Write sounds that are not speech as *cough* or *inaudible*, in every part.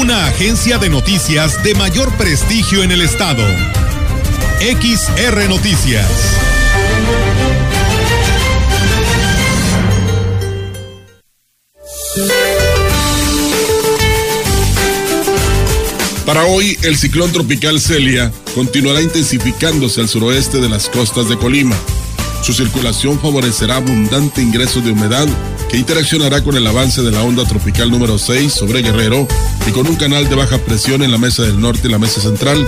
Una agencia de noticias de mayor prestigio en el estado. XR Noticias. Para hoy, el ciclón tropical Celia continuará intensificándose al suroeste de las costas de Colima. Su circulación favorecerá abundante ingreso de humedad que interaccionará con el avance de la onda tropical número 6 sobre Guerrero y con un canal de baja presión en la mesa del norte y la mesa central,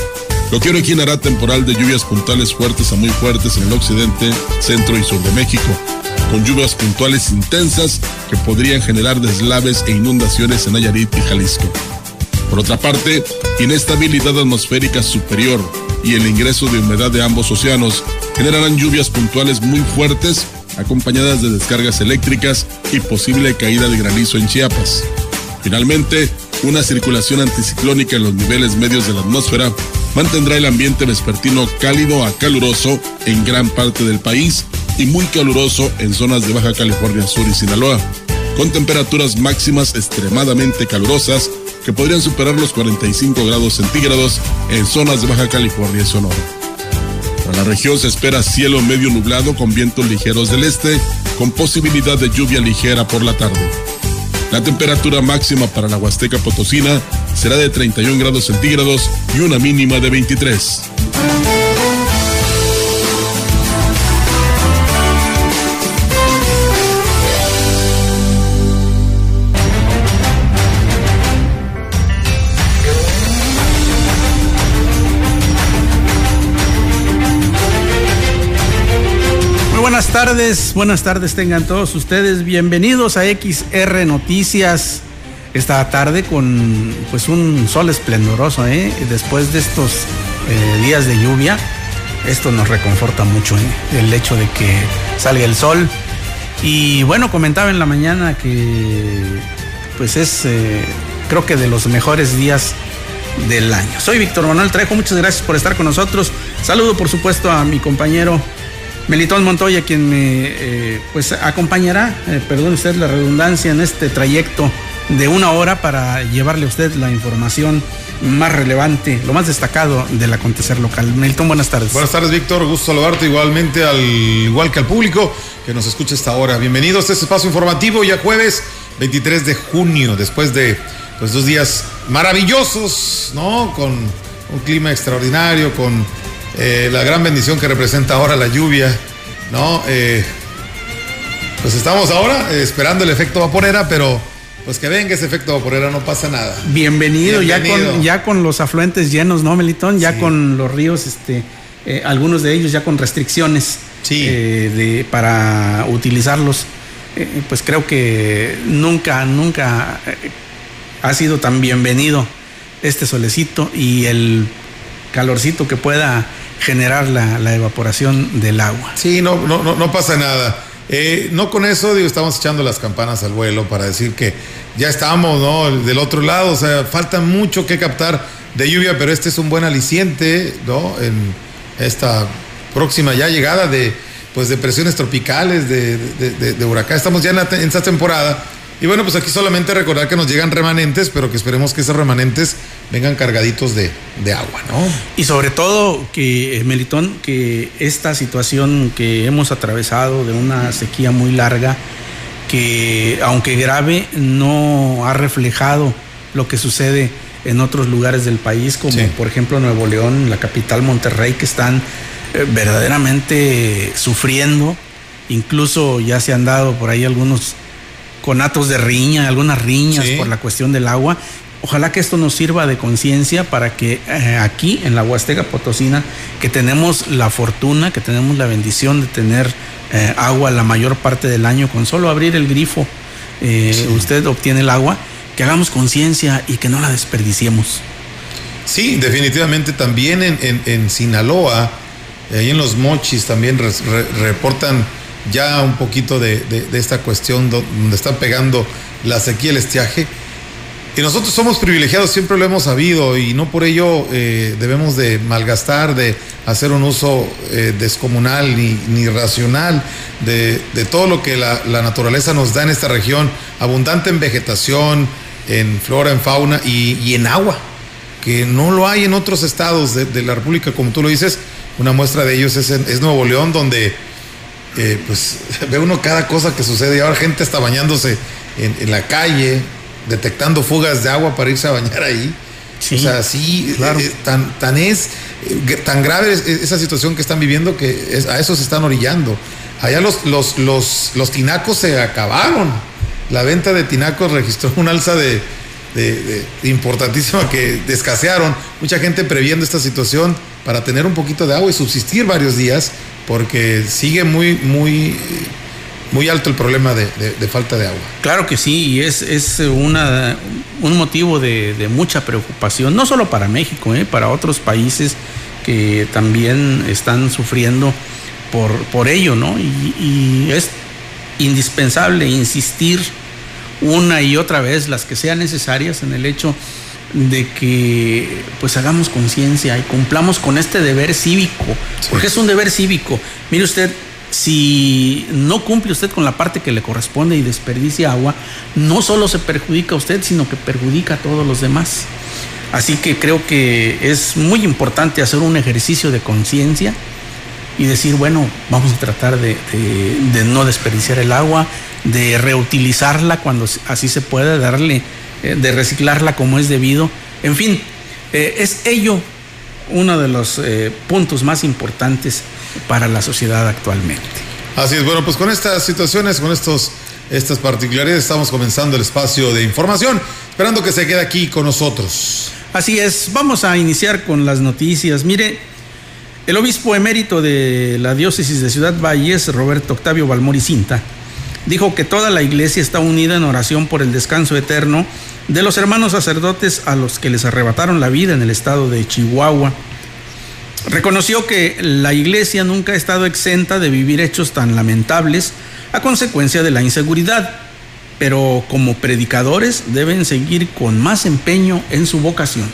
lo que originará temporal de lluvias puntuales fuertes a muy fuertes en el occidente, centro y sur de México, con lluvias puntuales intensas que podrían generar deslaves e inundaciones en Nayarit y Jalisco. Por otra parte, inestabilidad atmosférica superior y el ingreso de humedad de ambos océanos generarán lluvias puntuales muy fuertes acompañadas de descargas eléctricas y posible caída de granizo en Chiapas. Finalmente, una circulación anticiclónica en los niveles medios de la atmósfera mantendrá el ambiente vespertino cálido a caluroso en gran parte del país y muy caluroso en zonas de Baja California Sur y Sinaloa, con temperaturas máximas extremadamente calurosas que podrían superar los 45 grados centígrados en zonas de Baja California Sonora. Para la región se espera cielo medio nublado con vientos ligeros del este, con posibilidad de lluvia ligera por la tarde. La temperatura máxima para la Huasteca Potosina será de 31 grados centígrados y una mínima de 23. Buenas tardes, buenas tardes tengan todos ustedes. Bienvenidos a XR Noticias. Esta tarde con pues un sol esplendoroso, ¿eh? después de estos eh, días de lluvia. Esto nos reconforta mucho, ¿eh? el hecho de que salga el sol. Y bueno, comentaba en la mañana que pues es creo que de los mejores días del año. Soy Víctor Manuel Trejo, muchas gracias por estar con nosotros. Saludo por supuesto a mi compañero Melitón Montoya, quien me eh, pues acompañará, eh, perdón usted la redundancia, en este trayecto de una hora para llevarle a usted la información más relevante, lo más destacado del acontecer local. Melitón, buenas tardes. Buenas tardes, Víctor. Gusto saludarte igualmente, al igual que al público que nos escucha esta hora. Bienvenidos a este espacio informativo, ya jueves 23 de junio, después de pues, dos días maravillosos, ¿no? Con un clima extraordinario, con eh, la gran bendición que representa ahora la lluvia, ¿no? Eh, pues estamos ahora eh, esperando el efecto vaporera, pero pues que venga ese efecto vaporera, no pasa nada. Bienvenido, Ya, con, ya con los afluentes llenos, ¿no, Melitón? Ya con los ríos, este, algunos de ellos ya con restricciones de, para utilizarlos. pues creo que nunca, nunca ha sido tan bienvenido este solecito y el calorcito que pueda generar la, evaporación del agua. Sí, no, no, no, pasa nada. Eh, no con eso, digo, estamos echando las campanas al vuelo para decir que ya estamos, ¿no? Del otro lado, o sea, falta mucho que captar de lluvia, pero este es un buen aliciente, ¿no? En esta próxima ya llegada de, pues, de presiones tropicales, de, de, huracán. Estamos ya en, en esta temporada y bueno, pues aquí solamente recordar que nos llegan remanentes, pero que esperemos que esos remanentes vengan cargaditos de, agua, ¿no? Y sobre todo que, eh, Melitón, que esta situación que hemos atravesado de una sequía muy larga, que aunque grave, no ha reflejado lo que sucede en otros lugares del país, como por ejemplo Nuevo León, la capital Monterrey, que están eh, verdaderamente sufriendo. Incluso ya se han dado por ahí algunos conatos de riña, algunas riñas por la cuestión del agua. Ojalá que esto nos sirva de conciencia para que eh, aquí en la Huasteca Potosina, que tenemos la fortuna, que tenemos la bendición de tener eh, agua la mayor parte del año, con solo abrir el grifo, eh, usted obtiene el agua, que hagamos conciencia y que no la desperdiciemos. Sí, definitivamente también en, Sinaloa, ahí en los mochis también reportan ya un poquito de, esta cuestión donde están pegando la sequía, el estiaje. Y nosotros somos privilegiados, siempre lo hemos sabido y no por ello eh, debemos de malgastar, de hacer un uso eh, descomunal ni, ni racional de, todo lo que la, naturaleza nos da en esta región, abundante en vegetación, en flora, en fauna y en agua que no lo hay en otros estados de, la República, como tú lo dices. Una muestra de ellos es, Nuevo León, donde eh, pues *laughs* ve uno cada cosa que sucede. Y ahora gente está bañándose en, la calle, detectando fugas de agua para irse a bañar ahí. o sea, sí, claro. Eh, tan, tan es eh, tan grave esa situación que están viviendo que a eso se están orillando. Allá los, los, los, los tinacos se acabaron. La venta de tinacos registró un alza de de, importantísima que escasearon. Mucha gente previendo esta situación para tener un poquito de agua y subsistir varios días, porque sigue muy, muy, muy alto el problema de, falta de agua. Claro que sí, y es, es una, un motivo de, mucha preocupación, no solo para México, ¿eh? para otros países que también están sufriendo por, por ello, ¿no? y es indispensable insistir una y otra vez las que sean necesarias en el hecho de que pues hagamos conciencia y cumplamos con este deber cívico, porque es un deber cívico. Mire usted, si no cumple usted con la parte que le corresponde y desperdicia agua, no solo se perjudica a usted, sino que perjudica a todos los demás. Así que creo que es muy importante hacer un ejercicio de conciencia y decir, bueno, vamos a tratar de, no desperdiciar el agua, de reutilizarla cuando así se puede, darle, eh, de reciclarla como es debido. En fin, eh, es ello uno de los eh, puntos más importantes para la sociedad actualmente. Así es, bueno, pues con estas situaciones, con estos, estas particularidades, estamos comenzando el espacio de información, esperando que se quede aquí con nosotros. Así es, vamos a iniciar con las noticias. Mire, el obispo emérito de la diócesis de Ciudad Valles, Roberto Octavio Balmori Cinta, dijo que toda la iglesia está unida en oración por el descanso eterno de los hermanos sacerdotes a los que les arrebataron la vida en el estado de Chihuahua. Reconoció que la iglesia nunca ha estado exenta de vivir hechos tan lamentables a consecuencia de la inseguridad, pero como predicadores deben seguir con más empeño en su vocación.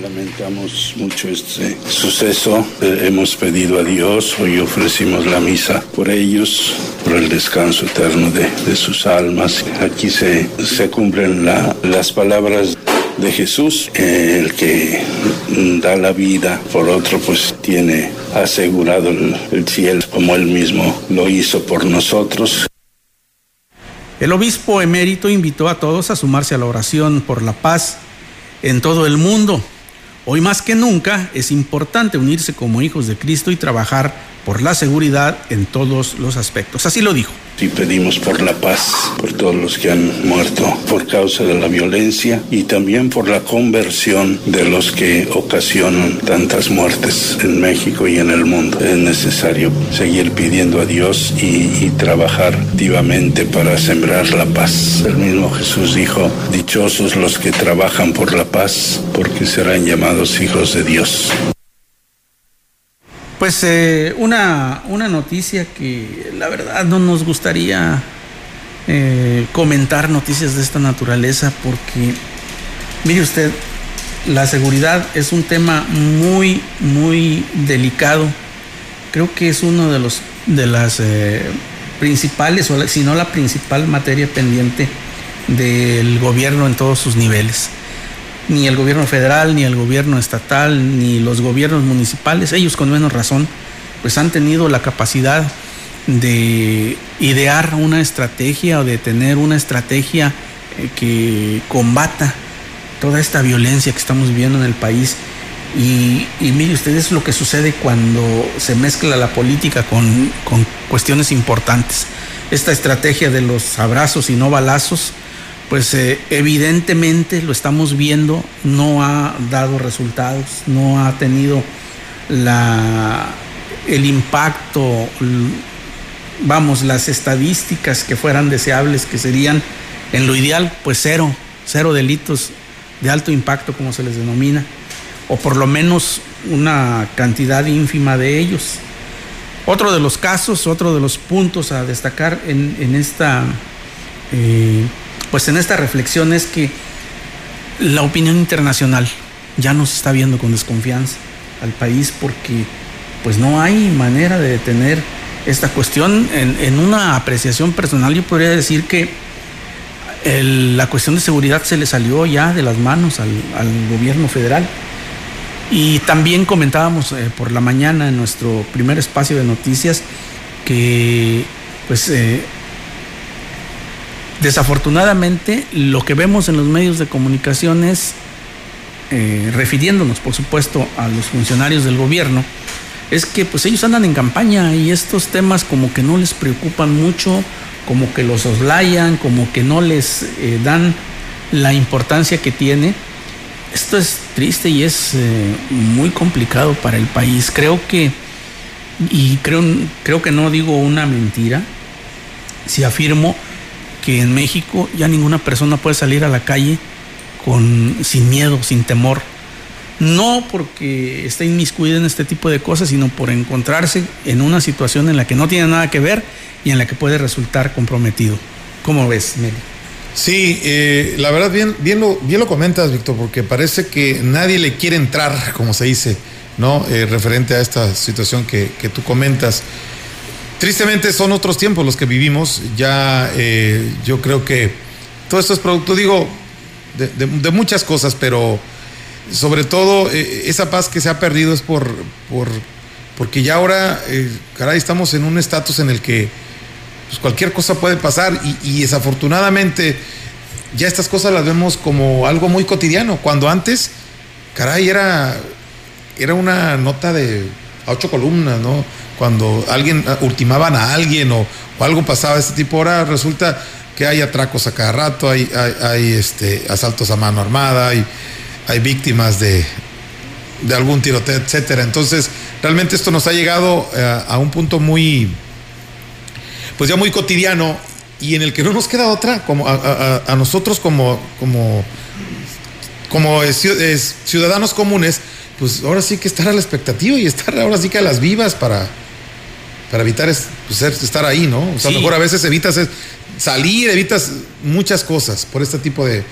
Lamentamos mucho este suceso. Eh, hemos pedido a Dios, hoy ofrecimos la misa por ellos, por el descanso eterno de, sus almas. Aquí se, se cumplen las palabras de Jesús, el que da la vida por otro, pues tiene asegurado el, el cielo como él mismo lo hizo por nosotros. El obispo emérito invitó a todos a sumarse a la oración por la paz en todo el mundo Hoy más que nunca es importante unirse como hijos de Cristo y trabajar por la seguridad en todos los aspectos. Así lo dijo. Y pedimos por la paz, por todos los que han muerto por causa de la violencia y también por la conversión de los que ocasionan tantas muertes en México y en el mundo. Es necesario seguir pidiendo a Dios y, y trabajar activamente para sembrar la paz. El mismo Jesús dijo, dichosos los que trabajan por la paz, porque serán llamados hijos de Dios. Pues eh, una, una, noticia que la verdad no nos gustaría eh, comentar noticias de esta naturaleza porque, mire usted, la seguridad es un tema muy, muy delicado. Creo que es uno de los de las eh, principales, o si no la principal materia pendiente del gobierno en todos sus niveles ni el gobierno federal, ni el gobierno estatal, ni los gobiernos municipales, ellos con menos razón, pues han tenido la capacidad de idear una estrategia o de tener una estrategia eh, que combata toda esta violencia que estamos viviendo en el país. Y, mire ustedes lo que sucede cuando se mezcla la política con, con cuestiones importantes. Esta estrategia de los abrazos y no balazos, pues eh, evidentemente lo estamos viendo, no ha dado resultados, no ha tenido la, el impacto, vamos, las estadísticas que fueran deseables, que serían en lo ideal, pues cero, cero delitos de alto impacto, como se les denomina, o por lo menos una cantidad ínfima de ellos. Otro de los casos, otro de los puntos a destacar en, esta, eh, pues en esta reflexión es que la opinión internacional ya nos está viendo con desconfianza al país porque pues no hay manera de detener esta cuestión. En, una apreciación personal yo podría decir que la cuestión de seguridad se le salió ya de las manos al, gobierno federal. Y también comentábamos eh, por la mañana en nuestro primer espacio de noticias que pues eh, desafortunadamente lo que vemos en los medios de comunicación es, eh, refiriéndonos por supuesto a los funcionarios del gobierno, es que pues ellos andan en campaña y estos temas como que no les preocupan mucho, como que los oslayan, como que no les eh, dan la importancia que tiene. Esto es triste y es eh, muy complicado para el país. Creo que, y creo, creo que no digo una mentira, si afirmo que en México ya ninguna persona puede salir a la calle con, sin miedo, sin temor no porque esté inmiscuida en este tipo de cosas, sino por encontrarse en una situación en la que no tiene nada que ver y en la que puede resultar comprometido. ¿Cómo ves, Meli? Sí, eh, la verdad bien, bien, lo, bien lo comentas, Víctor, porque parece que nadie le quiere entrar, *laughs* como se dice, ¿no? Eh, referente a esta situación que, tú comentas. Tristemente son otros tiempos los que vivimos. Ya eh, yo creo que todo esto es producto, digo, de muchas cosas, pero sobre todo eh, esa paz que se ha perdido es por, por porque ya ahora, eh, caray, estamos en un estatus en el que pues, cualquier cosa puede pasar y, desafortunadamente ya estas cosas las vemos como algo muy cotidiano, cuando antes, caray, era, era una nota de ocho columnas, ¿no? Cuando alguien ah, ultimaban a alguien o, algo pasaba de este tipo, ahora resulta que hay atracos a cada rato, hay, hay, este, asaltos a mano armada, hay hay víctimas de, algún tiroteo, etcétera. Entonces, realmente esto nos ha llegado eh, a, un punto muy, pues ya muy cotidiano y en el que no nos queda otra, como a, nosotros como ciudadanos comunes, pues ahora sí que estar a la expectativa y estar ahora sí que a las vivas para, para evitar pues, estar ahí, ¿no? O sea, mejor a veces evitas salir, evitas muchas cosas por este tipo de,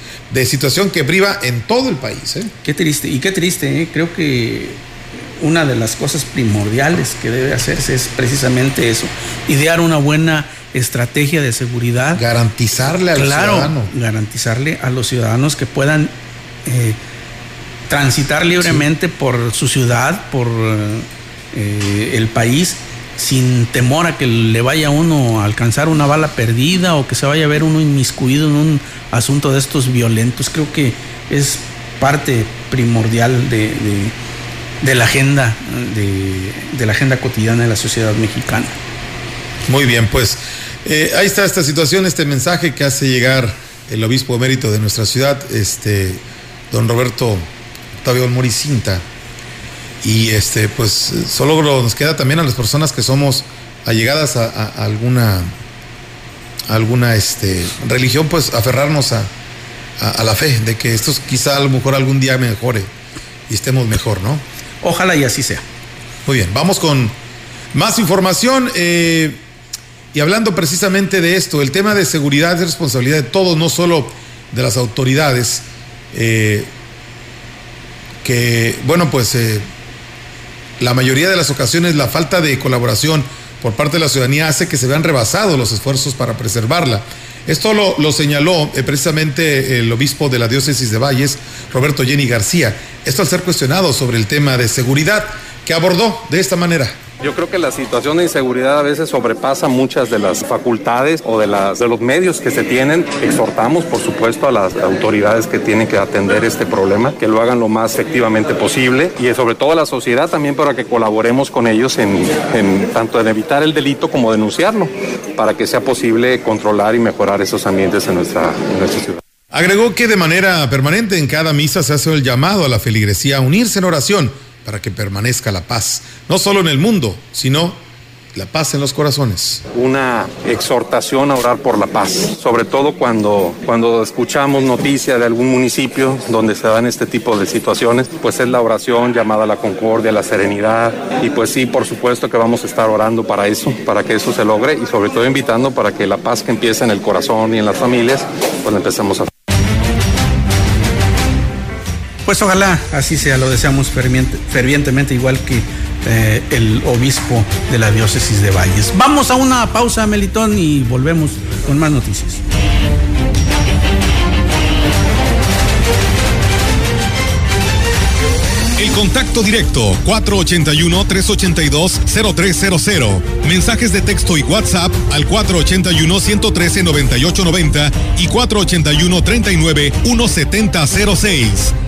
situación que priva en todo el país. ¿eh? Qué triste, y qué triste, ¿eh? creo que una de las cosas primordiales que debe hacerse es precisamente eso, idear una buena estrategia de seguridad. Garantizarle al ciudadano. Garantizarle a los ciudadanos que puedan eh, transitar libremente por su ciudad, por eh, el país sin temor a que le vaya uno a alcanzar una bala perdida o que se vaya a ver uno inmiscuido en un asunto de estos violentos. Creo que es parte primordial de, la agenda de, la agenda cotidiana de la sociedad mexicana. Muy bien, pues eh, ahí está esta situación, este mensaje que hace llegar el obispo emérito de nuestra ciudad, este don Roberto Octavio Moricinta y este, pues solo nos queda también a las personas que somos allegadas a, alguna, alguna este, religión, pues aferrarnos a, a, la fe, de que esto quizá a lo mejor algún día mejore y estemos mejor, ¿no? Ojalá y así sea. Muy bien, vamos con más información. Eh, y hablando precisamente de esto, el tema de seguridad es responsabilidad de todos, no solo de las autoridades. Eh, que, bueno, pues eh, la mayoría de las ocasiones la falta de colaboración por parte de la ciudadanía hace que se vean rebasados los esfuerzos para preservarla. Esto lo, señaló eh, precisamente el obispo de la diócesis de Valles, Roberto Jenny García. Esto al ser cuestionado sobre el tema de seguridad, que abordó de esta manera. Yo creo que la situación de inseguridad a veces sobrepasa muchas de las facultades o de, las, de los medios que se tienen. Exhortamos, por supuesto, a las autoridades que tienen que atender este problema, que lo hagan lo más efectivamente posible y sobre todo a la sociedad también para que colaboremos con ellos en, tanto en evitar el delito como denunciarlo, para que sea posible controlar y mejorar esos ambientes en nuestra, en nuestra ciudad. Agregó que de manera permanente en cada misa se hace el llamado a la feligresía a unirse en oración para que permanezca la paz, no solo en el mundo, sino la paz en los corazones. Una exhortación a orar por la paz, sobre todo cuando, cuando escuchamos noticia de algún municipio donde se dan este tipo de situaciones, pues es la oración llamada a la concordia, a la serenidad y pues sí, por supuesto que vamos a estar orando para eso, para que eso se logre y sobre todo invitando para que la paz que empieza en el corazón y en las familias, pues empecemos a pues ojalá así sea, lo deseamos fervientemente, igual que eh, el obispo de la diócesis de Valles. Vamos a una pausa, Melitón, y volvemos con más noticias. El contacto directo 481-382-0300. Mensajes de texto y WhatsApp al 481-113-9890 y 481-39-1706.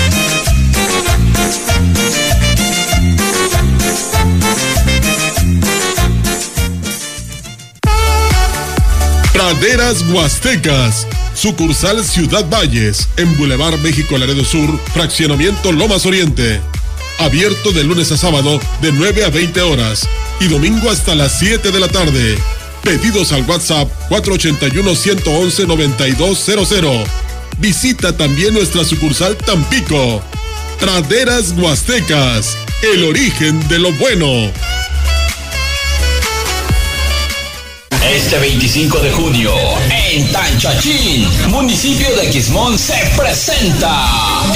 Praderas Huastecas. Sucursal Ciudad Valles, en Boulevard México Laredo Sur, Fraccionamiento Lomas Oriente. Abierto de lunes a sábado de 9 a 20 horas y domingo hasta las 7 de la tarde. Pedidos al WhatsApp 481-111-9200. Visita también nuestra sucursal Tampico. Praderas Huastecas, el origen de lo bueno. Este 25 de junio, en Tanchachín, municipio de Quismón, se presenta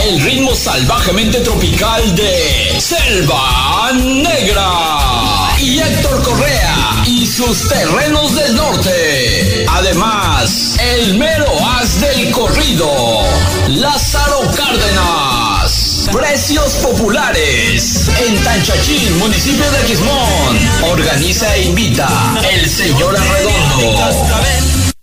el ritmo salvajemente tropical de Selva Negra y Héctor Correa y sus terrenos del norte. Además, el mero as del corrido, Lázaro Cárdenas. Precios populares en Tanchachín, municipio de Quismón. Organiza e invita el señor Arredondo.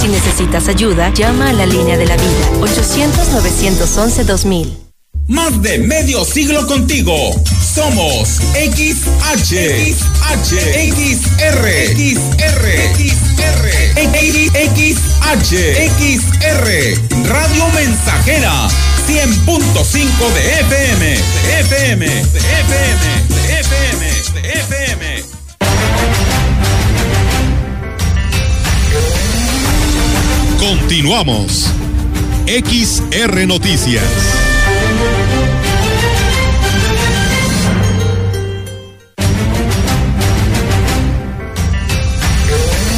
Si necesitas ayuda, llama a la línea de la vida 800-911-2000. Más de medio siglo contigo. Somos XH, XH, XR, XR, XR, XH, XR, Radio Mensajera, 100.5 de FM, FM, FM, FM, FM. Continuamos. XR Noticias.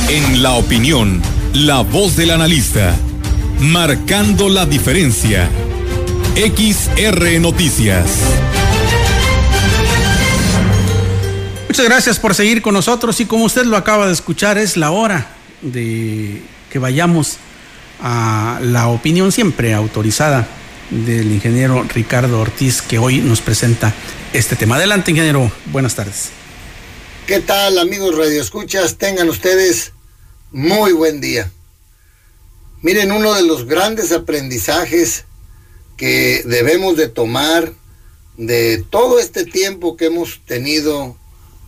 En la opinión, la voz del analista, marcando la diferencia. XR Noticias. Muchas gracias por seguir con nosotros y como usted lo acaba de escuchar, es la hora de que vayamos a la opinión siempre autorizada del ingeniero Ricardo Ortiz que hoy nos presenta este tema. Adelante, ingeniero. Buenas tardes. ¿Qué tal, amigos radioescuchas? Tengan ustedes muy buen día. Miren, uno de los grandes aprendizajes que debemos de tomar de todo este tiempo que hemos tenido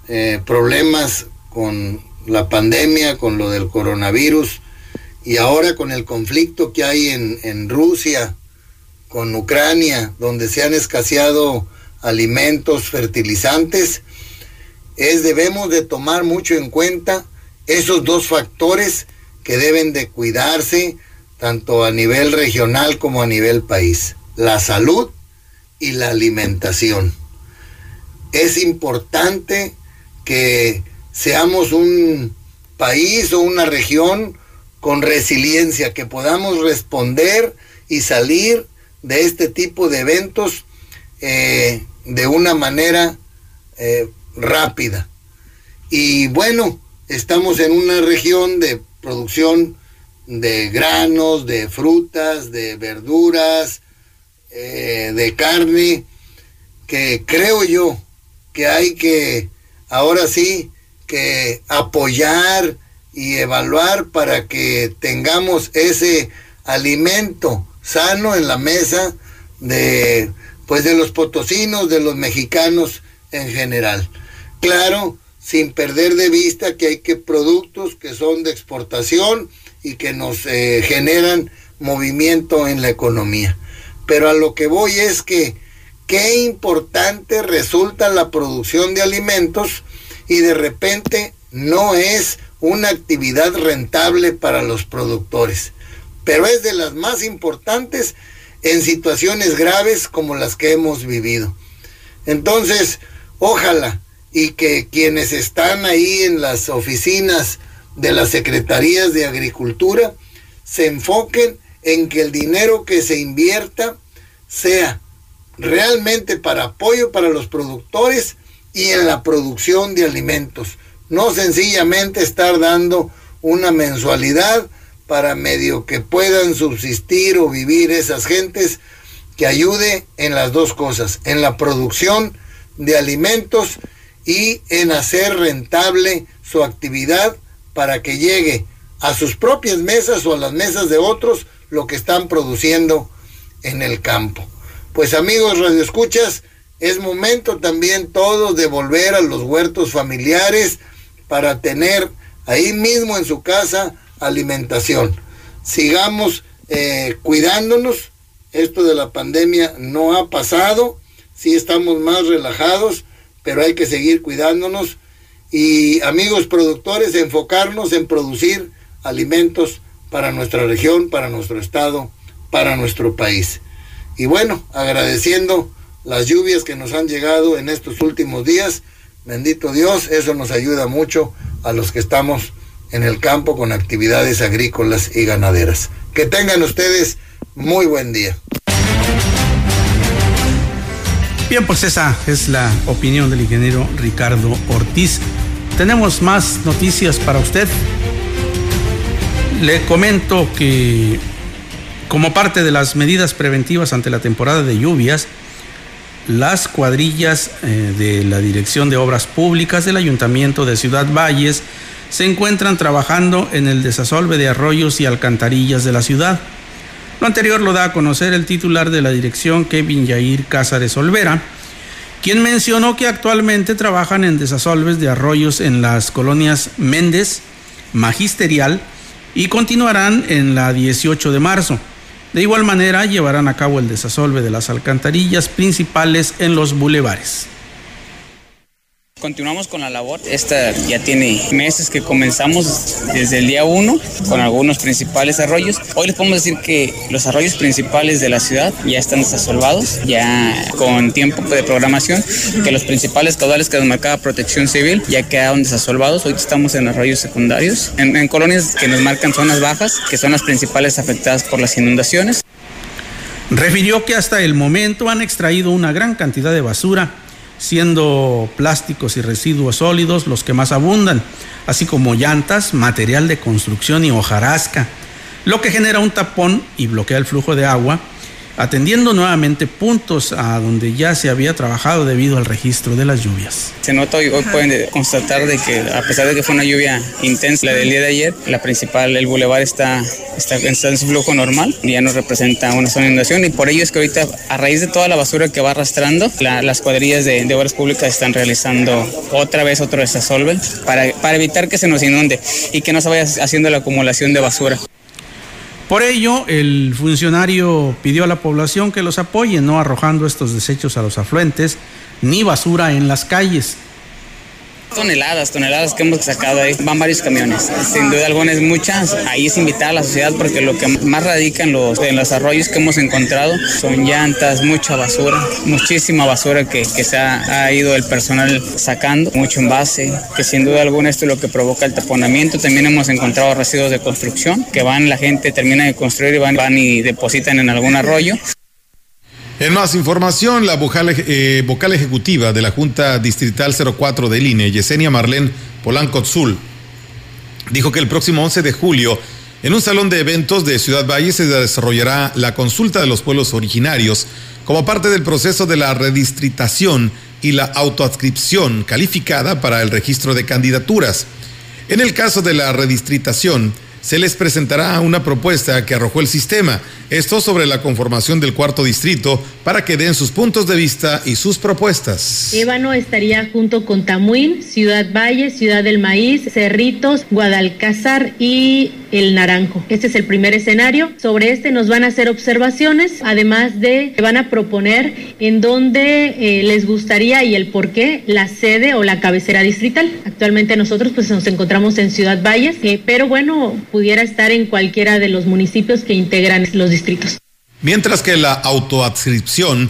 eh, problemas con la pandemia, con lo del coronavirus y ahora con el conflicto que hay en, en Rusia, con Ucrania, donde se han escaseado alimentos, fertilizantes, es debemos de tomar mucho en cuenta esos dos factores que deben de cuidarse tanto a nivel regional como a nivel país, la salud y la alimentación. Es importante que seamos un país o una región con resiliencia, que podamos responder y salir de este tipo de eventos eh, de una manera eh, rápida. Y bueno, estamos en una región de producción de granos, de frutas, de verduras, eh, de carne, que creo yo que hay que, ahora sí, que apoyar y evaluar para que tengamos ese alimento sano en la mesa de pues de los potosinos, de los mexicanos en general. Claro, sin perder de vista que hay que productos que son de exportación y que nos eh, generan movimiento en la economía. Pero a lo que voy es que qué importante resulta la producción de alimentos y de repente no es una actividad rentable para los productores, pero es de las más importantes en situaciones graves como las que hemos vivido. Entonces, ojalá y que quienes están ahí en las oficinas de las secretarías de Agricultura se enfoquen en que el dinero que se invierta sea realmente para apoyo para los productores y en la producción de alimentos. No sencillamente estar dando una mensualidad para medio que puedan subsistir o vivir esas gentes, que ayude en las dos cosas, en la producción de alimentos y en hacer rentable su actividad para que llegue a sus propias mesas o a las mesas de otros lo que están produciendo en el campo. Pues amigos radioescuchas, es momento también todos de volver a los huertos familiares para tener ahí mismo en su casa alimentación. Sigamos eh, cuidándonos. Esto de la pandemia no ha pasado. Sí estamos más relajados, pero hay que seguir cuidándonos. Y amigos productores, enfocarnos en producir alimentos para nuestra región, para nuestro estado, para nuestro país. Y bueno, agradeciendo las lluvias que nos han llegado en estos últimos días. Bendito Dios, eso nos ayuda mucho a los que estamos en el campo con actividades agrícolas y ganaderas. Que tengan ustedes muy buen día. Bien, pues esa es la opinión del ingeniero Ricardo Ortiz. Tenemos más noticias para usted. Le comento que como parte de las medidas preventivas ante la temporada de lluvias, las cuadrillas eh, de la Dirección de Obras Públicas del Ayuntamiento de Ciudad Valles se encuentran trabajando en el desasolve de arroyos y alcantarillas de la ciudad. Lo anterior lo da a conocer el titular de la dirección, Kevin Yair Cázares Olvera, quien mencionó que actualmente trabajan en desasolves de arroyos en las colonias Méndez, Magisterial y continuarán en la 18 de marzo. De igual manera, llevarán a cabo el desasolve de las alcantarillas principales en los bulevares. Continuamos con la labor. Esta ya tiene meses que comenzamos desde el día 1 con algunos principales arroyos. Hoy les podemos decir que los arroyos principales de la ciudad ya están desasolvados, ya con tiempo de programación, que los principales caudales que nos marcaba Protección Civil ya quedaron desasolvados. Hoy estamos en arroyos secundarios, en, en colonias que nos marcan zonas bajas, que son las principales afectadas por las inundaciones. Refirió que hasta el momento han extraído una gran cantidad de basura siendo plásticos y residuos sólidos los que más abundan, así como llantas, material de construcción y hojarasca, lo que genera un tapón y bloquea el flujo de agua atendiendo nuevamente puntos a donde ya se había trabajado debido al registro de las lluvias. Se nota hoy, hoy pueden constatar de que a pesar de que fue una lluvia intensa la del día de ayer, la principal, el bulevar está, está, en su flujo normal, ya no representa una zona de inundación y por ello es que ahorita a raíz de toda la basura que va arrastrando, las cuadrillas de, de, obras públicas están realizando otra vez otro desasolve para, para evitar que se nos inunde y que no se vaya haciendo la acumulación de basura. Por ello, el funcionario pidió a la población que los apoye, no arrojando estos desechos a los afluentes ni basura en las calles toneladas, toneladas que hemos sacado ahí. Van varios camiones. Sin duda alguna es muchas. Ahí es invitar a la sociedad porque lo que más radica en los, en los arroyos que hemos encontrado son llantas, mucha basura, muchísima basura que, que se ha, ha, ido el personal sacando, mucho envase, que sin duda alguna esto es lo que provoca el taponamiento. También hemos encontrado residuos de construcción que van, la gente termina de construir y van, van y depositan en algún arroyo. En más información, la vocal, eh, vocal, ejecutiva de la Junta Distrital 04 del INE, Yesenia Marlén Polanco Tzul, dijo que el próximo 11 de julio, en un salón de eventos de Ciudad Valle, se desarrollará la consulta de los pueblos originarios como parte del proceso de la redistritación y la autoadscripción calificada para el registro de candidaturas. En el caso de la redistritación, se les presentará una propuesta que arrojó el sistema, esto sobre la conformación del cuarto distrito, para que den sus puntos de vista y sus propuestas. Ébano estaría junto con Tamuín, Ciudad Valle, Ciudad del Maíz, Cerritos, Guadalcázar y el Naranjo. Este es el primer escenario. Sobre este nos van a hacer observaciones, además de que van a proponer en dónde eh, les gustaría y el por qué la sede o la cabecera distrital. Actualmente nosotros pues nos encontramos en Ciudad Valles, eh, pero bueno, pudiera estar en cualquiera de los municipios que integran los distritos. Mientras que la autoadscripción,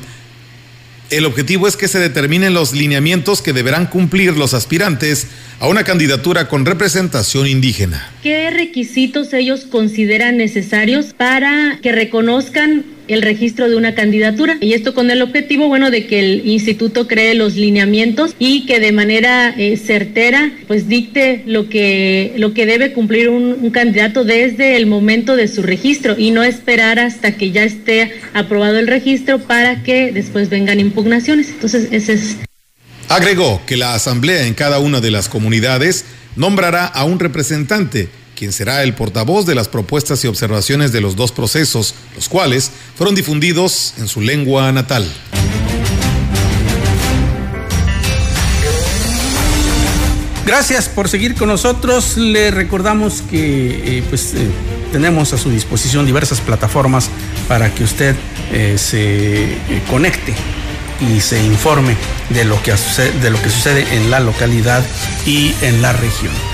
el objetivo es que se determinen los lineamientos que deberán cumplir los aspirantes a una candidatura con representación indígena. ¿Qué requisitos ellos consideran necesarios para que reconozcan el registro de una candidatura. Y esto con el objetivo bueno de que el instituto cree los lineamientos y que de manera eh, certera pues dicte lo que lo que debe cumplir un, un, candidato desde el momento de su registro y no esperar hasta que ya esté aprobado el registro para que después vengan impugnaciones. Entonces ese es agregó que la asamblea en cada una de las comunidades nombrará a un representante quien será el portavoz de las propuestas y observaciones de los dos procesos, los cuales fueron difundidos en su lengua natal. Gracias por seguir con nosotros. Le recordamos que eh, pues, eh, tenemos a su disposición diversas plataformas para que usted eh, se conecte y se informe de lo, que, de lo que sucede en la localidad y en la región.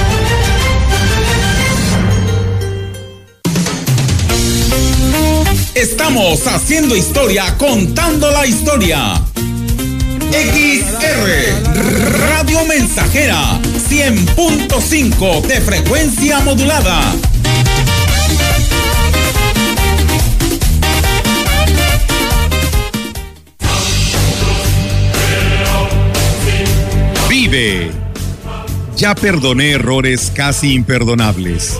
Estamos haciendo historia, contando la historia. XR Radio Mensajera 100.5 de frecuencia modulada. Vive. Ya perdoné errores casi imperdonables.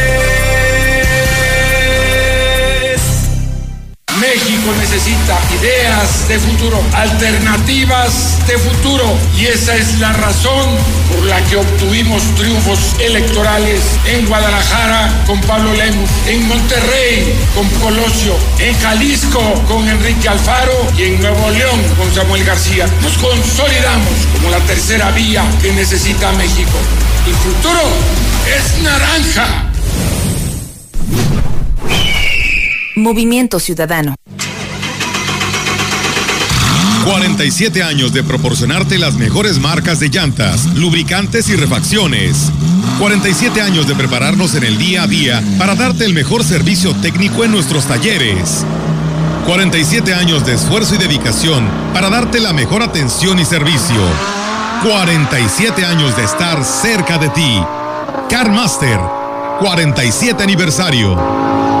México necesita ideas de futuro, alternativas de futuro. Y esa es la razón por la que obtuvimos triunfos electorales en Guadalajara con Pablo Lemus, en Monterrey con Colosio, en Jalisco con Enrique Alfaro y en Nuevo León con Samuel García. Nos consolidamos como la tercera vía que necesita México. El futuro es naranja. Movimiento Ciudadano. 47 años de proporcionarte las mejores marcas de llantas, lubricantes y refacciones. 47 años de prepararnos en el día a día para darte el mejor servicio técnico en nuestros talleres. 47 años de esfuerzo y dedicación para darte la mejor atención y servicio. 47 años de estar cerca de ti. CarMaster, 47 aniversario.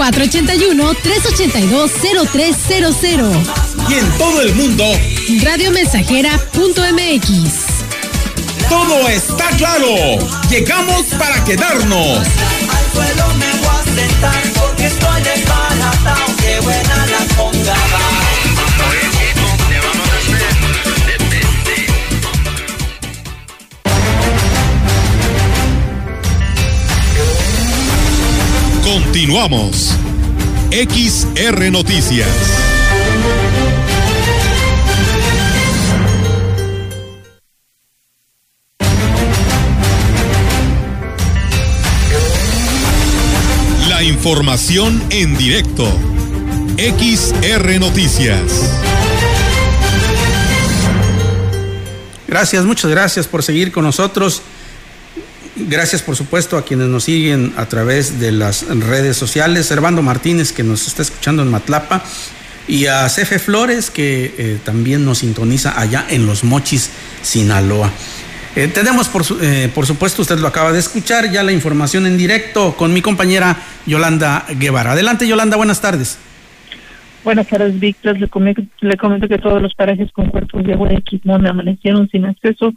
481-382-0300. Y en todo el mundo, radiomensajera.mx. Todo está claro. Llegamos para quedarnos. Al suelo me voy a sentar porque estoy desbaratado. Qué buena la congada. Continuamos. XR Noticias. La información en directo. XR Noticias. Gracias, muchas gracias por seguir con nosotros. Gracias, por supuesto, a quienes nos siguen a través de las redes sociales. Servando Martínez, que nos está escuchando en Matlapa. Y a Cefe Flores, que eh, también nos sintoniza allá en Los Mochis, Sinaloa. Eh, tenemos, por, su- eh, por supuesto, usted lo acaba de escuchar, ya la información en directo con mi compañera Yolanda Guevara. Adelante, Yolanda, buenas tardes. Buenas tardes, Víctor. Le, come- le comento que todos los parajes con cuerpos de agua de Quismón amanecieron sin acceso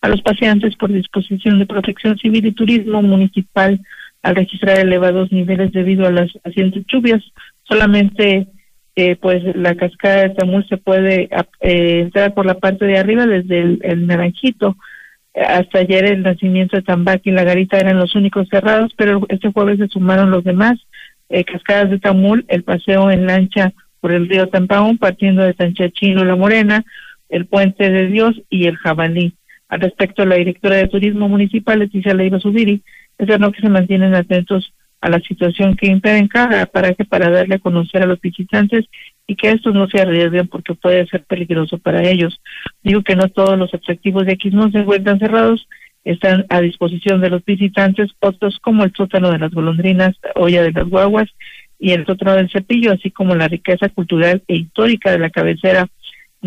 a los paseantes por disposición de protección civil y turismo municipal al registrar elevados niveles debido a las recientes lluvias. Solamente eh, pues la cascada de Tamul se puede eh, entrar por la parte de arriba desde el, Naranjito. Hasta ayer el nacimiento de Tambac y la Garita eran los únicos cerrados, pero este jueves se sumaron los demás. Eh, cascadas de Tamul, el paseo en lancha por el río Tampaón, partiendo de Tanchachino, La Morena, el Puente de Dios y el Jabalí. Al respecto, la directora de Turismo Municipal, Leticia Leiva Subiri, es que se mantienen atentos a la situación que impera en cada paraje para darle a conocer a los visitantes y que estos no se arriesguen porque puede ser peligroso para ellos. Digo que no todos los atractivos de Quismón se encuentran cerrados, están a disposición de los visitantes, otros como el sótano de las golondrinas, olla de las guaguas y el sótano del cepillo, así como la riqueza cultural e histórica de la cabecera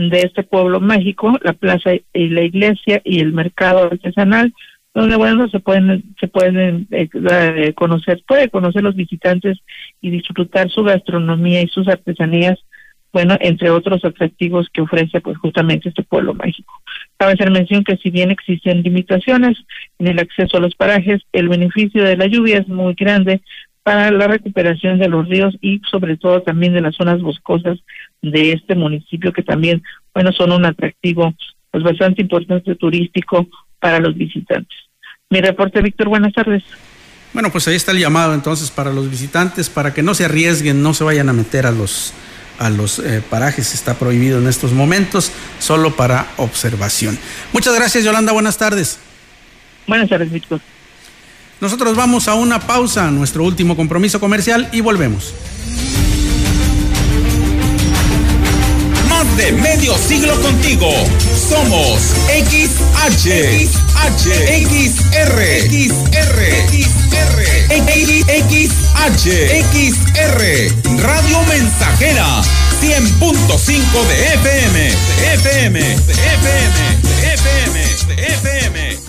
de este pueblo mágico, la plaza y la iglesia y el mercado artesanal, donde bueno se pueden se pueden eh, eh, conocer puede conocer los visitantes y disfrutar su gastronomía y sus artesanías bueno entre otros atractivos que ofrece pues justamente este pueblo mágico. Cabe hacer mención que si bien existen limitaciones en el acceso a los parajes, el beneficio de la lluvia es muy grande para la recuperación de los ríos y sobre todo también de las zonas boscosas de este municipio que también, bueno, son un atractivo pues bastante importante turístico para los visitantes. Mi reporte, Víctor, buenas tardes. Bueno, pues ahí está el llamado entonces para los visitantes, para que no se arriesguen, no se vayan a meter a los, a los eh, parajes, está prohibido en estos momentos, solo para observación. Muchas gracias, Yolanda, buenas tardes. Buenas tardes, Víctor. Nosotros vamos a una pausa, nuestro último compromiso comercial y volvemos. Más de medio siglo contigo. Somos XH, XH, XR, XR, XR, XH, XR, Radio Mensajera, 100.5 de FM, FM, FM, FM, FM.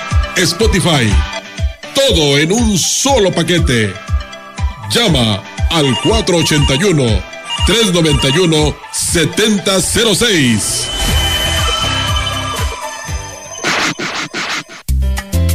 Spotify. Todo en un solo paquete. Llama al 481-391-7006.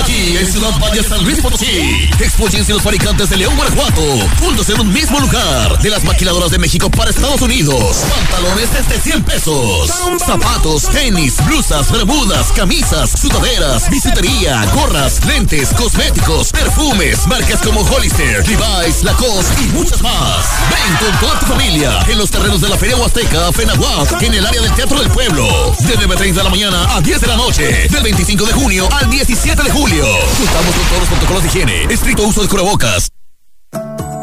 Aquí en Ciudad Valle San Luis Potosí. Expóyense los fabricantes de León, Guanajuato, juntos en un mismo lugar. De las maquiladoras de México para Estados Unidos. Pantalones desde 100 pesos. Zapatos, tenis, blusas, bermudas, camisas, sudaderas, bisutería, gorras, lentes, cosméticos, perfumes, marcas como Hollister, Levi's, Lacoste y muchas más. Ven con toda tu familia en los terrenos de la Feria Huasteca, Fenahuac, en el área del Teatro del Pueblo. De 9.30 de la mañana a 10 de la noche. Del 25 de junio al 17 de julio. Contamos con todos los protocolos de higiene. Estricto uso de cubrebocas.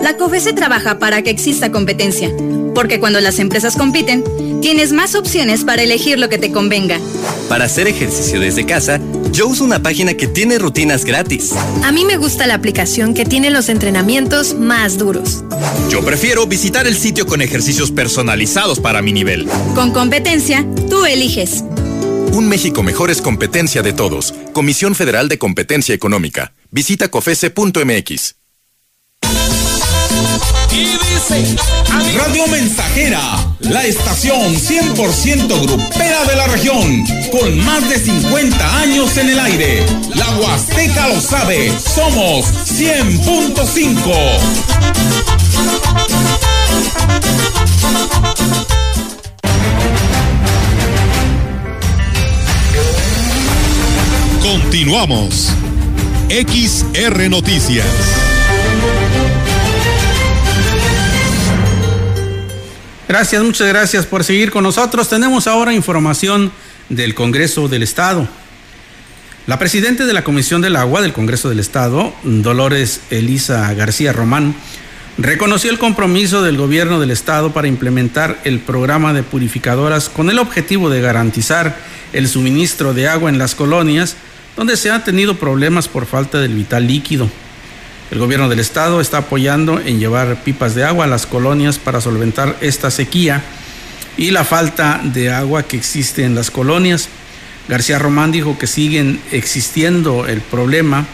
La COFESE trabaja para que exista competencia, porque cuando las empresas compiten, tienes más opciones para elegir lo que te convenga. Para hacer ejercicio desde casa, yo uso una página que tiene rutinas gratis. A mí me gusta la aplicación que tiene los entrenamientos más duros. Yo prefiero visitar el sitio con ejercicios personalizados para mi nivel. Con competencia, tú eliges. Un México mejor es competencia de todos. Comisión Federal de Competencia Económica. Visita cofese.mx. Radio Mensajera, la estación 100% grupera de la región, con más de 50 años en el aire. La Huasteca lo sabe, somos 100.5. Continuamos. XR Noticias. Gracias, muchas gracias por seguir con nosotros. Tenemos ahora información del Congreso del Estado. La presidenta de la Comisión del Agua del Congreso del Estado, Dolores Elisa García Román, reconoció el compromiso del gobierno del Estado para implementar el programa de purificadoras con el objetivo de garantizar el suministro de agua en las colonias donde se han tenido problemas por falta del vital líquido. El gobierno del estado está apoyando en llevar pipas de agua a las colonias para solventar esta sequía y la falta de agua que existe en las colonias. García Román dijo que siguen existiendo el problema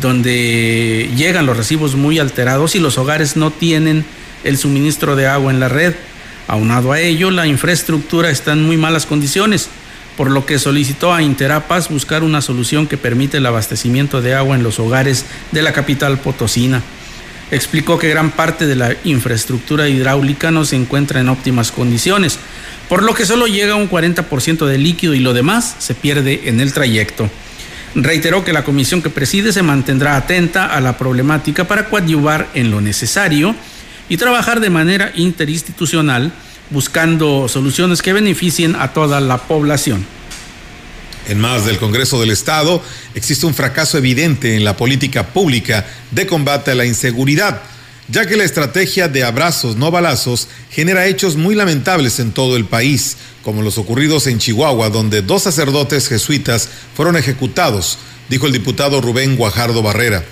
donde llegan los recibos muy alterados y los hogares no tienen el suministro de agua en la red. Aunado a ello, la infraestructura está en muy malas condiciones por lo que solicitó a Interapas buscar una solución que permite el abastecimiento de agua en los hogares de la capital potosina. Explicó que gran parte de la infraestructura hidráulica no se encuentra en óptimas condiciones, por lo que solo llega un 40% de líquido y lo demás se pierde en el trayecto. Reiteró que la comisión que preside se mantendrá atenta a la problemática para coadyuvar en lo necesario y trabajar de manera interinstitucional buscando soluciones que beneficien a toda la población. En más del Congreso del Estado, existe un fracaso evidente en la política pública de combate a la inseguridad, ya que la estrategia de abrazos no balazos genera hechos muy lamentables en todo el país, como los ocurridos en Chihuahua, donde dos sacerdotes jesuitas fueron ejecutados, dijo el diputado Rubén Guajardo Barrera.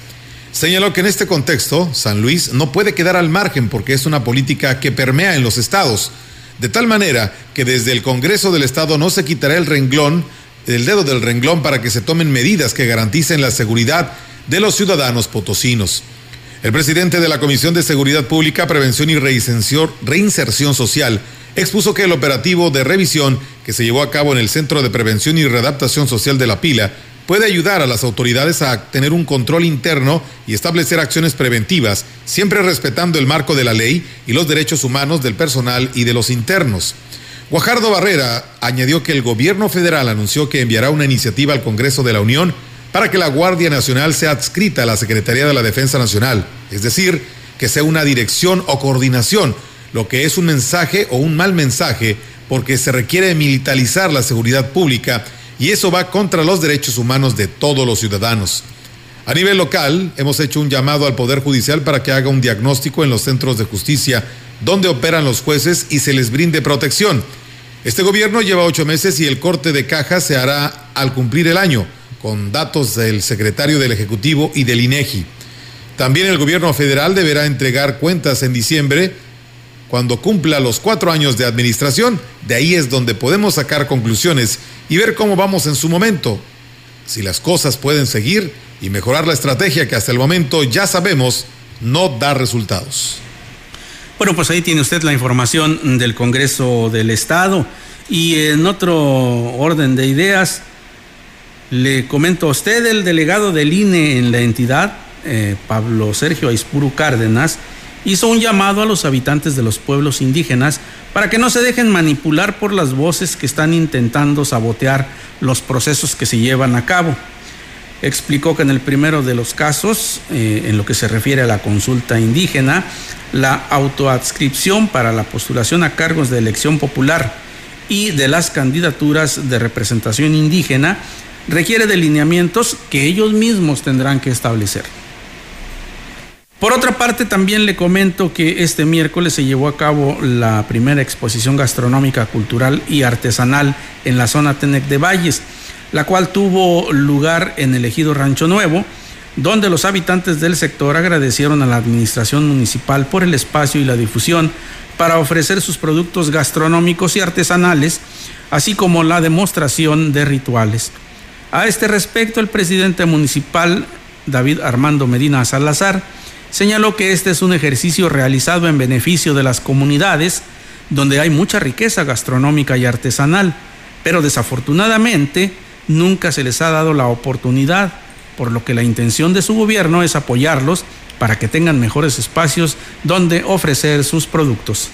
Señaló que en este contexto, San Luis no puede quedar al margen porque es una política que permea en los estados, de tal manera que desde el Congreso del Estado no se quitará el renglón, el dedo del renglón para que se tomen medidas que garanticen la seguridad de los ciudadanos potosinos. El presidente de la Comisión de Seguridad Pública, Prevención y Reinserción Social expuso que el operativo de revisión que se llevó a cabo en el Centro de Prevención y Readaptación Social de La Pila puede ayudar a las autoridades a tener un control interno y establecer acciones preventivas, siempre respetando el marco de la ley y los derechos humanos del personal y de los internos. Guajardo Barrera añadió que el gobierno federal anunció que enviará una iniciativa al Congreso de la Unión para que la Guardia Nacional sea adscrita a la Secretaría de la Defensa Nacional, es decir, que sea una dirección o coordinación, lo que es un mensaje o un mal mensaje porque se requiere militarizar la seguridad pública y eso va contra los derechos humanos de todos los ciudadanos. A nivel local, hemos hecho un llamado al Poder Judicial para que haga un diagnóstico en los centros de justicia donde operan los jueces y se les brinde protección. Este gobierno lleva ocho meses y el corte de caja se hará al cumplir el año, con datos del secretario del Ejecutivo y del INEGI. También el gobierno federal deberá entregar cuentas en diciembre cuando cumpla los cuatro años de administración. De ahí es donde podemos sacar conclusiones y ver cómo vamos en su momento. Si las cosas pueden seguir y mejorar la estrategia que hasta el momento ya sabemos no da resultados. Bueno, pues ahí tiene usted la información del Congreso del Estado. Y en otro orden de ideas, le comento a usted, el delegado del INE en la entidad, eh, Pablo Sergio Aispuru Cárdenas, hizo un llamado a los habitantes de los pueblos indígenas para que no se dejen manipular por las voces que están intentando sabotear los procesos que se llevan a cabo. Explicó que en el primero de los casos, eh, en lo que se refiere a la consulta indígena, la autoadscripción para la postulación a cargos de elección popular y de las candidaturas de representación indígena requiere de lineamientos que ellos mismos tendrán que establecer. Por otra parte, también le comento que este miércoles se llevó a cabo la primera exposición gastronómica, cultural y artesanal en la zona Tenec de Valles, la cual tuvo lugar en el ejido Rancho Nuevo, donde los habitantes del sector agradecieron a la administración municipal por el espacio y la difusión para ofrecer sus productos gastronómicos y artesanales, así como la demostración de rituales. A este respecto, el presidente municipal, David Armando Medina Salazar, señaló que este es un ejercicio realizado en beneficio de las comunidades donde hay mucha riqueza gastronómica y artesanal, pero desafortunadamente nunca se les ha dado la oportunidad, por lo que la intención de su gobierno es apoyarlos para que tengan mejores espacios donde ofrecer sus productos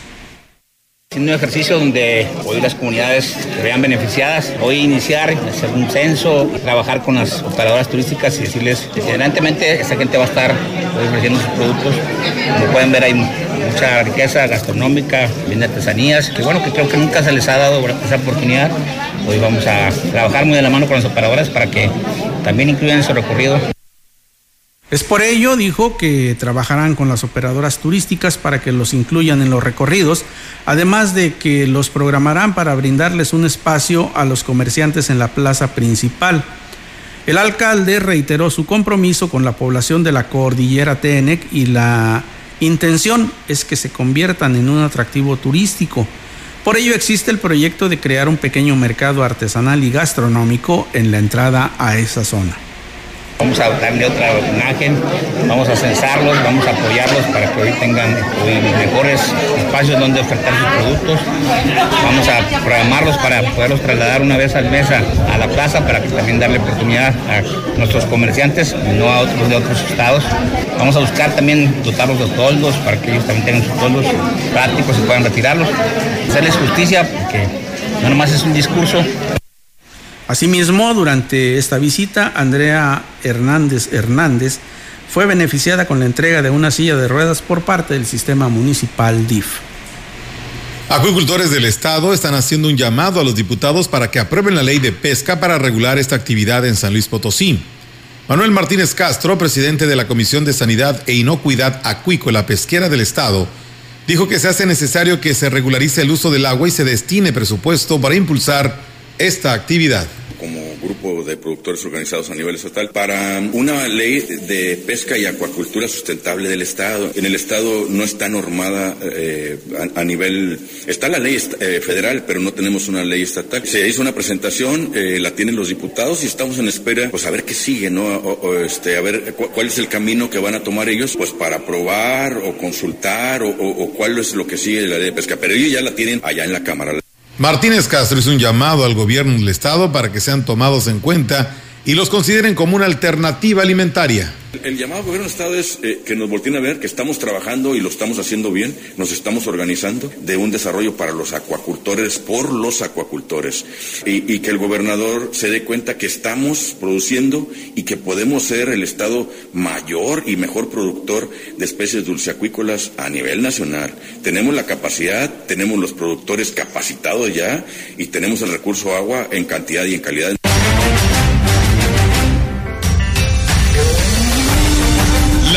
un ejercicio donde hoy las comunidades se vean beneficiadas. Hoy iniciar, hacer un censo, trabajar con las operadoras turísticas y decirles evidentemente esta gente va a estar ofreciendo sus productos. Como pueden ver hay mucha riqueza gastronómica, bien de artesanías, que bueno, que creo que nunca se les ha dado esa oportunidad. Hoy vamos a trabajar muy de la mano con las operadoras para que también incluyan su recorrido. Es por ello, dijo, que trabajarán con las operadoras turísticas para que los incluyan en los recorridos, además de que los programarán para brindarles un espacio a los comerciantes en la plaza principal. El alcalde reiteró su compromiso con la población de la cordillera Tenec y la intención es que se conviertan en un atractivo turístico. Por ello existe el proyecto de crear un pequeño mercado artesanal y gastronómico en la entrada a esa zona. Vamos a darle otra imagen, vamos a censarlos, vamos a apoyarlos para que hoy tengan hoy mejores espacios donde ofertar sus productos. Vamos a programarlos para poderlos trasladar una vez al mes a, a la plaza para que también darle oportunidad a nuestros comerciantes, no a otros de otros estados. Vamos a buscar también dotarlos de toldos para que ellos también tengan sus toldos prácticos y puedan retirarlos. Hacerles justicia porque no nomás es un discurso, Asimismo, durante esta visita, Andrea Hernández Hernández fue beneficiada con la entrega de una silla de ruedas por parte del sistema municipal DIF. Acuicultores del Estado están haciendo un llamado a los diputados para que aprueben la ley de pesca para regular esta actividad en San Luis Potosí. Manuel Martínez Castro, presidente de la Comisión de Sanidad e Inocuidad Acuícola Pesquera del Estado, dijo que se hace necesario que se regularice el uso del agua y se destine presupuesto para impulsar esta actividad como grupo de productores organizados a nivel estatal para una ley de pesca y acuacultura sustentable del Estado. En el Estado no está normada eh, a, nivel, está la ley eh, federal, pero no tenemos una ley estatal. Se hizo una presentación, eh, la tienen los diputados y estamos en espera, pues a ver qué sigue, ¿no? Este, a ver cu cuál es el camino que van a tomar ellos, pues para aprobar o consultar o, o cuál es lo que sigue la ley de pesca. Pero ellos ya la tienen allá en la Cámara. Martínez Castro hizo un llamado al gobierno del Estado para que sean tomados en cuenta y los consideren como una alternativa alimentaria. El llamado al gobierno del Estado es eh, que nos volteen a ver que estamos trabajando y lo estamos haciendo bien, nos estamos organizando de un desarrollo para los acuacultores, por los acuacultores, y, y, que el gobernador se dé cuenta que estamos produciendo y que podemos ser el Estado mayor y mejor productor de especies dulceacuícolas a nivel nacional. Tenemos la capacidad, tenemos los productores capacitados ya y tenemos el recurso agua en cantidad y en calidad.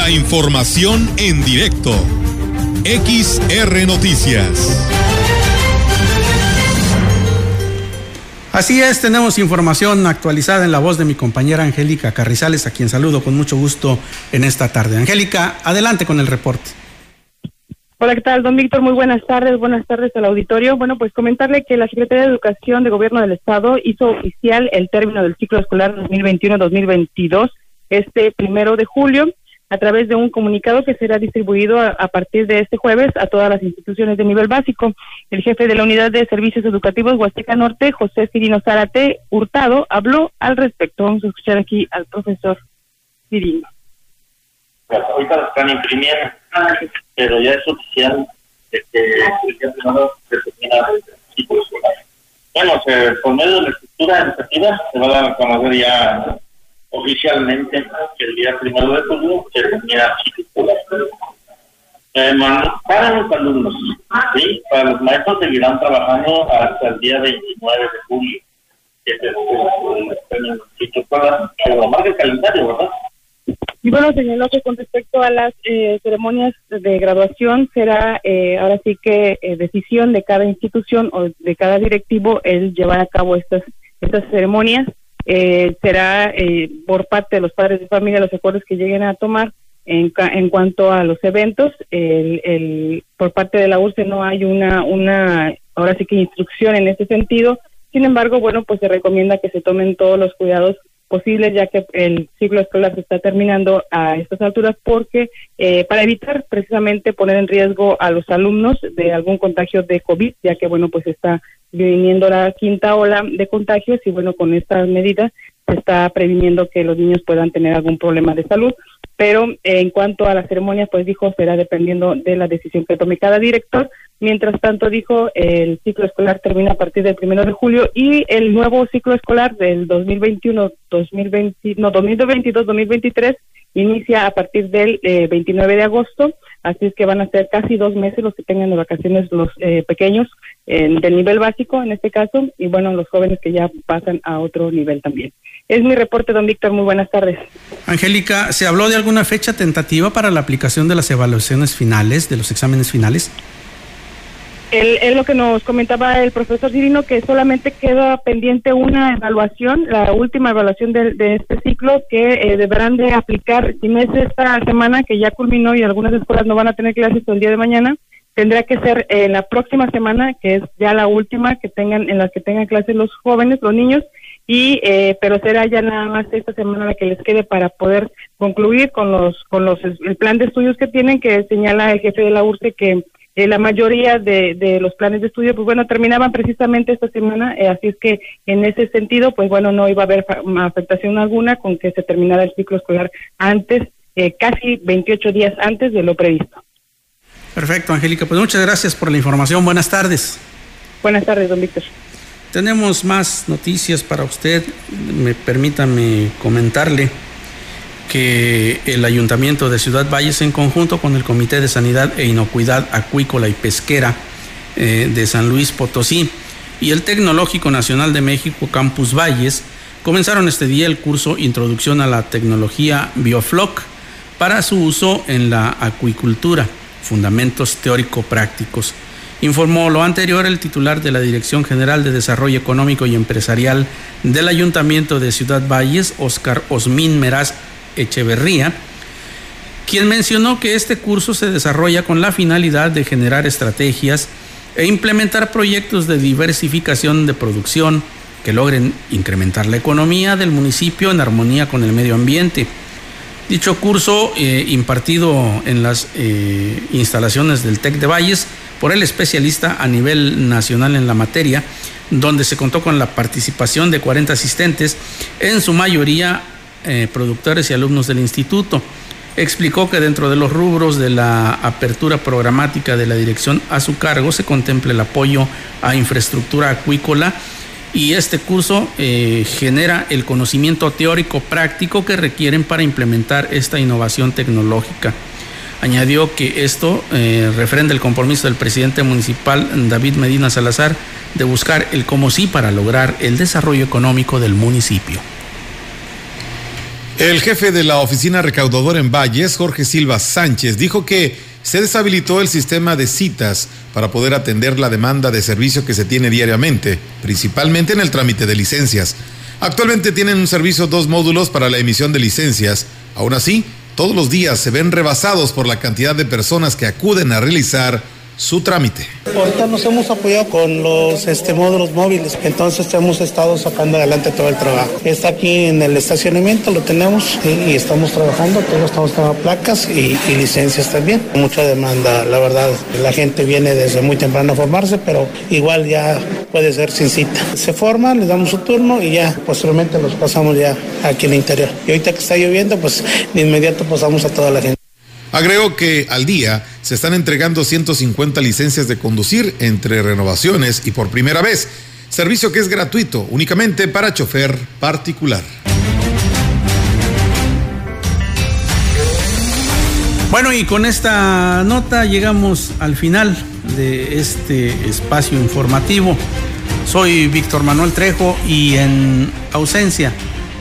La información en directo. XR Noticias. Así es, tenemos información actualizada en la voz de mi compañera Angélica Carrizales, a quien saludo con mucho gusto en esta tarde. Angélica, adelante con el reporte. Hola, ¿qué tal, don Víctor? Muy buenas tardes, buenas tardes al auditorio. Bueno, pues comentarle que la Secretaría de Educación de Gobierno del Estado hizo oficial el término del ciclo escolar 2021-2022 este primero de julio a través de un comunicado que será distribuido a, partir de este jueves a todas las instituciones de nivel básico. El jefe de la Unidad de Servicios Educativos Huasteca Norte, José Cirino Zárate Hurtado, habló al respecto. Vamos a escuchar aquí al profesor Cirino. Ahorita lo están imprimiendo, pero ya es oficial que el día el ciclo escolar. Bueno, se, por medio de la estructura educativa se va a dar a conocer ya oficialmente el día primero de julio se termina eh, para los alumnos, ¿sí? para los maestros seguirán trabajando hasta el día 29 de julio, que es el, escolar, pero marca el calendario, ¿verdad? Y bueno, señaló que con respecto a las eh, ceremonias de graduación será eh, ahora sí que eh, decisión de cada institución o de cada directivo el llevar a cabo estas estas ceremonias eh, será eh, por parte de los padres de familia los acuerdos que lleguen a tomar en, en cuanto a los eventos. El, el, por parte de la URSE no hay una, una, ahora sí que instrucción en ese sentido. Sin embargo, bueno, pues se recomienda que se tomen todos los cuidados posibles ya que el ciclo escolar se está terminando a estas alturas porque eh, para evitar precisamente poner en riesgo a los alumnos de algún contagio de COVID, ya que bueno, pues está viniendo la quinta ola de contagios y bueno, con estas medidas se está previniendo que los niños puedan tener algún problema de salud. Pero eh, en cuanto a las ceremonias, pues dijo, será dependiendo de la decisión que tome cada director. Mientras tanto, dijo, el ciclo escolar termina a partir del primero de julio y el nuevo ciclo escolar del 2021, 2020, no, 2022-2023 inicia a partir del eh, 29 de agosto, así es que van a ser casi dos meses los que tengan de vacaciones los eh, pequeños eh, del nivel básico en este caso y bueno, los jóvenes que ya pasan a otro nivel también. Es mi reporte, don Víctor, muy buenas tardes. Angélica, ¿se habló de alguna fecha tentativa para la aplicación de las evaluaciones finales, de los exámenes finales? Es lo que nos comentaba el profesor Cirino, que solamente queda pendiente una evaluación, la última evaluación de, de este ciclo, que eh, deberán de aplicar, si no es esta semana, que ya culminó y algunas escuelas no van a tener clases el día de mañana, tendrá que ser en eh, la próxima semana, que es ya la última que tengan, en la que tengan clases los jóvenes, los niños, y eh, pero será ya nada más esta semana la que les quede para poder concluir con los con los el plan de estudios que tienen que señala el jefe de la URSE que eh, la mayoría de, de, los planes de estudio, pues bueno, terminaban precisamente esta semana, eh, así es que en ese sentido, pues bueno, no iba a haber afectación alguna con que se terminara el ciclo escolar antes, eh, casi 28 días antes de lo previsto. Perfecto, Angélica, pues muchas gracias por la información. Buenas tardes. Buenas tardes, don Víctor. Tenemos más noticias para usted. Me permítame comentarle que el Ayuntamiento de Ciudad Valles, en conjunto con el Comité de Sanidad e Inocuidad Acuícola y Pesquera eh, de San Luis Potosí y el Tecnológico Nacional de México Campus Valles, comenzaron este día el curso Introducción a la Tecnología Biofloc para su uso en la acuicultura, Fundamentos Teórico-Prácticos. Informó lo anterior el titular de la Dirección General de Desarrollo Económico y Empresarial del Ayuntamiento de Ciudad Valles, Oscar Osmín Meraz Echeverría, quien mencionó que este curso se desarrolla con la finalidad de generar estrategias e implementar proyectos de diversificación de producción que logren incrementar la economía del municipio en armonía con el medio ambiente. Dicho curso, eh, impartido en las eh, instalaciones del TEC de Valles por el especialista a nivel nacional en la materia, donde se contó con la participación de 40 asistentes, en su mayoría eh, productores y alumnos del instituto. Explicó que dentro de los rubros de la apertura programática de la dirección a su cargo se contempla el apoyo a infraestructura acuícola y este curso eh, genera el conocimiento teórico práctico que requieren para implementar esta innovación tecnológica. Añadió que esto eh, refrenda el compromiso del presidente municipal David Medina Salazar de buscar el como sí para lograr el desarrollo económico del municipio. El jefe de la oficina recaudadora en Valles, Jorge Silva Sánchez, dijo que se deshabilitó el sistema de citas para poder atender la demanda de servicio que se tiene diariamente, principalmente en el trámite de licencias. Actualmente tienen un servicio dos módulos para la emisión de licencias. Aún así, todos los días se ven rebasados por la cantidad de personas que acuden a realizar su trámite. Ahorita nos hemos apoyado con los este, módulos móviles, entonces hemos estado sacando adelante todo el trabajo. Está aquí en el estacionamiento, lo tenemos y, estamos trabajando, todos estamos con placas y, licencias también. Mucha demanda, la verdad, la gente viene desde muy temprano a formarse, pero igual ya puede ser sin cita. Se forman, les damos su turno y ya posteriormente los pasamos ya aquí en el interior. Y ahorita que está lloviendo, pues de inmediato pasamos a toda la gente. Agregó que al día se están entregando 150 licencias de conducir entre renovaciones y por primera vez, servicio que es gratuito únicamente para chofer particular. Bueno, y con esta nota llegamos al final de este espacio informativo. Soy Víctor Manuel Trejo y en ausencia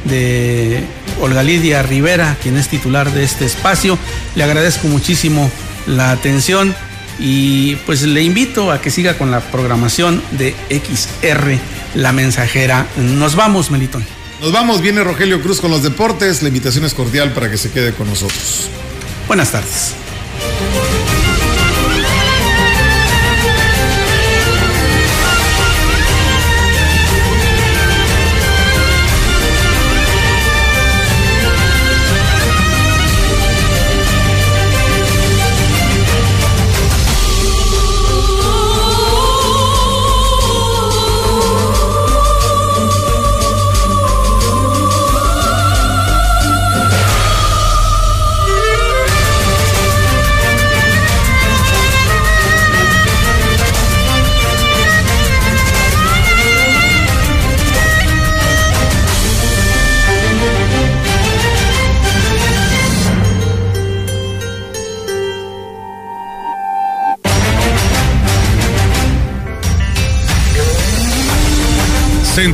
de Olga Lidia Rivera, quien es titular de este espacio. Le agradezco muchísimo la atención y pues le invito a que siga con la programación de XR La Mensajera. Nos vamos, Melitón. Nos vamos, viene Rogelio Cruz con los deportes. La invitación es cordial para que se quede con nosotros. Buenas tardes.